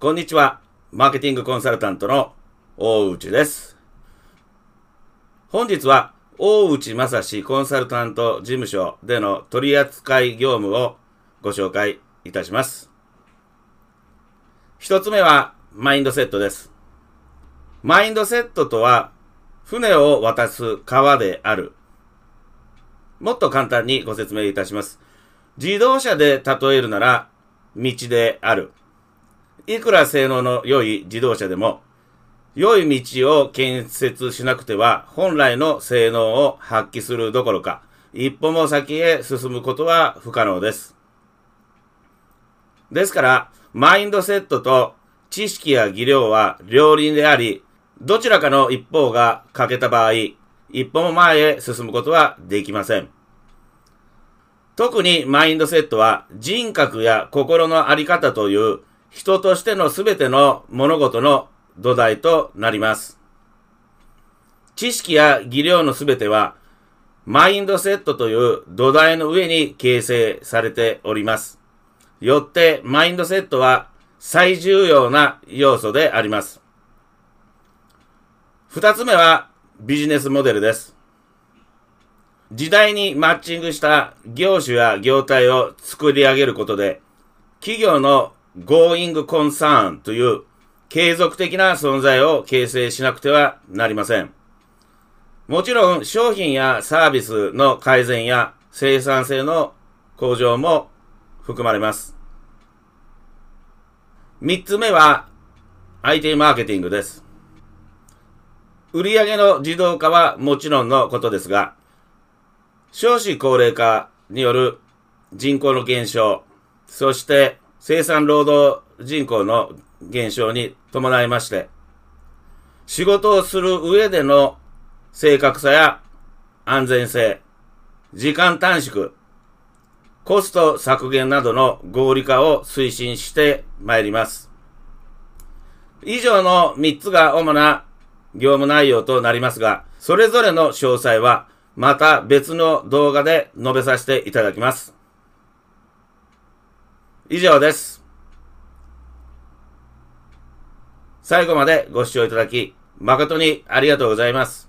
こんにちは。マーケティングコンサルタントの大内です。本日は大内正史コンサルタント事務所での取扱い業務をご紹介いたします。一つ目はマインドセットです。マインドセットとは船を渡す川である。もっと簡単にご説明いたします。自動車で例えるなら道である。いくら性能の良い自動車でも、良い道を建設しなくては、本来の性能を発揮するどころか、一歩も先へ進むことは不可能です。ですから、マインドセットと知識や技量は両輪であり、どちらかの一方が欠けた場合、一歩も前へ進むことはできません。特にマインドセットは人格や心のあり方という人としてのすべての物事の土台となります。知識や技量のすべては、マインドセットという土台の上に形成されております。よって、マインドセットは最重要な要素であります。二つ目はビジネスモデルです。時代にマッチングした業種や業態を作り上げることで、企業の Going Concern という継続的な存在を形成しなくてはなりません。もちろん商品やサービスの改善や生産性の向上も含まれます。三つ目は IT マーケティングです。売上の自動化はもちろんのことですが、少子高齢化による人口の減少、そして生産労働人口の減少に伴いまして、仕事をする上での正確さや安全性、時間短縮、コスト削減などの合理化を推進してまいります。以上の3つが主な業務内容となりますが、それぞれの詳細はまた別の動画で述べさせていただきます。以上です。最後までご視聴いただき、誠にありがとうございます。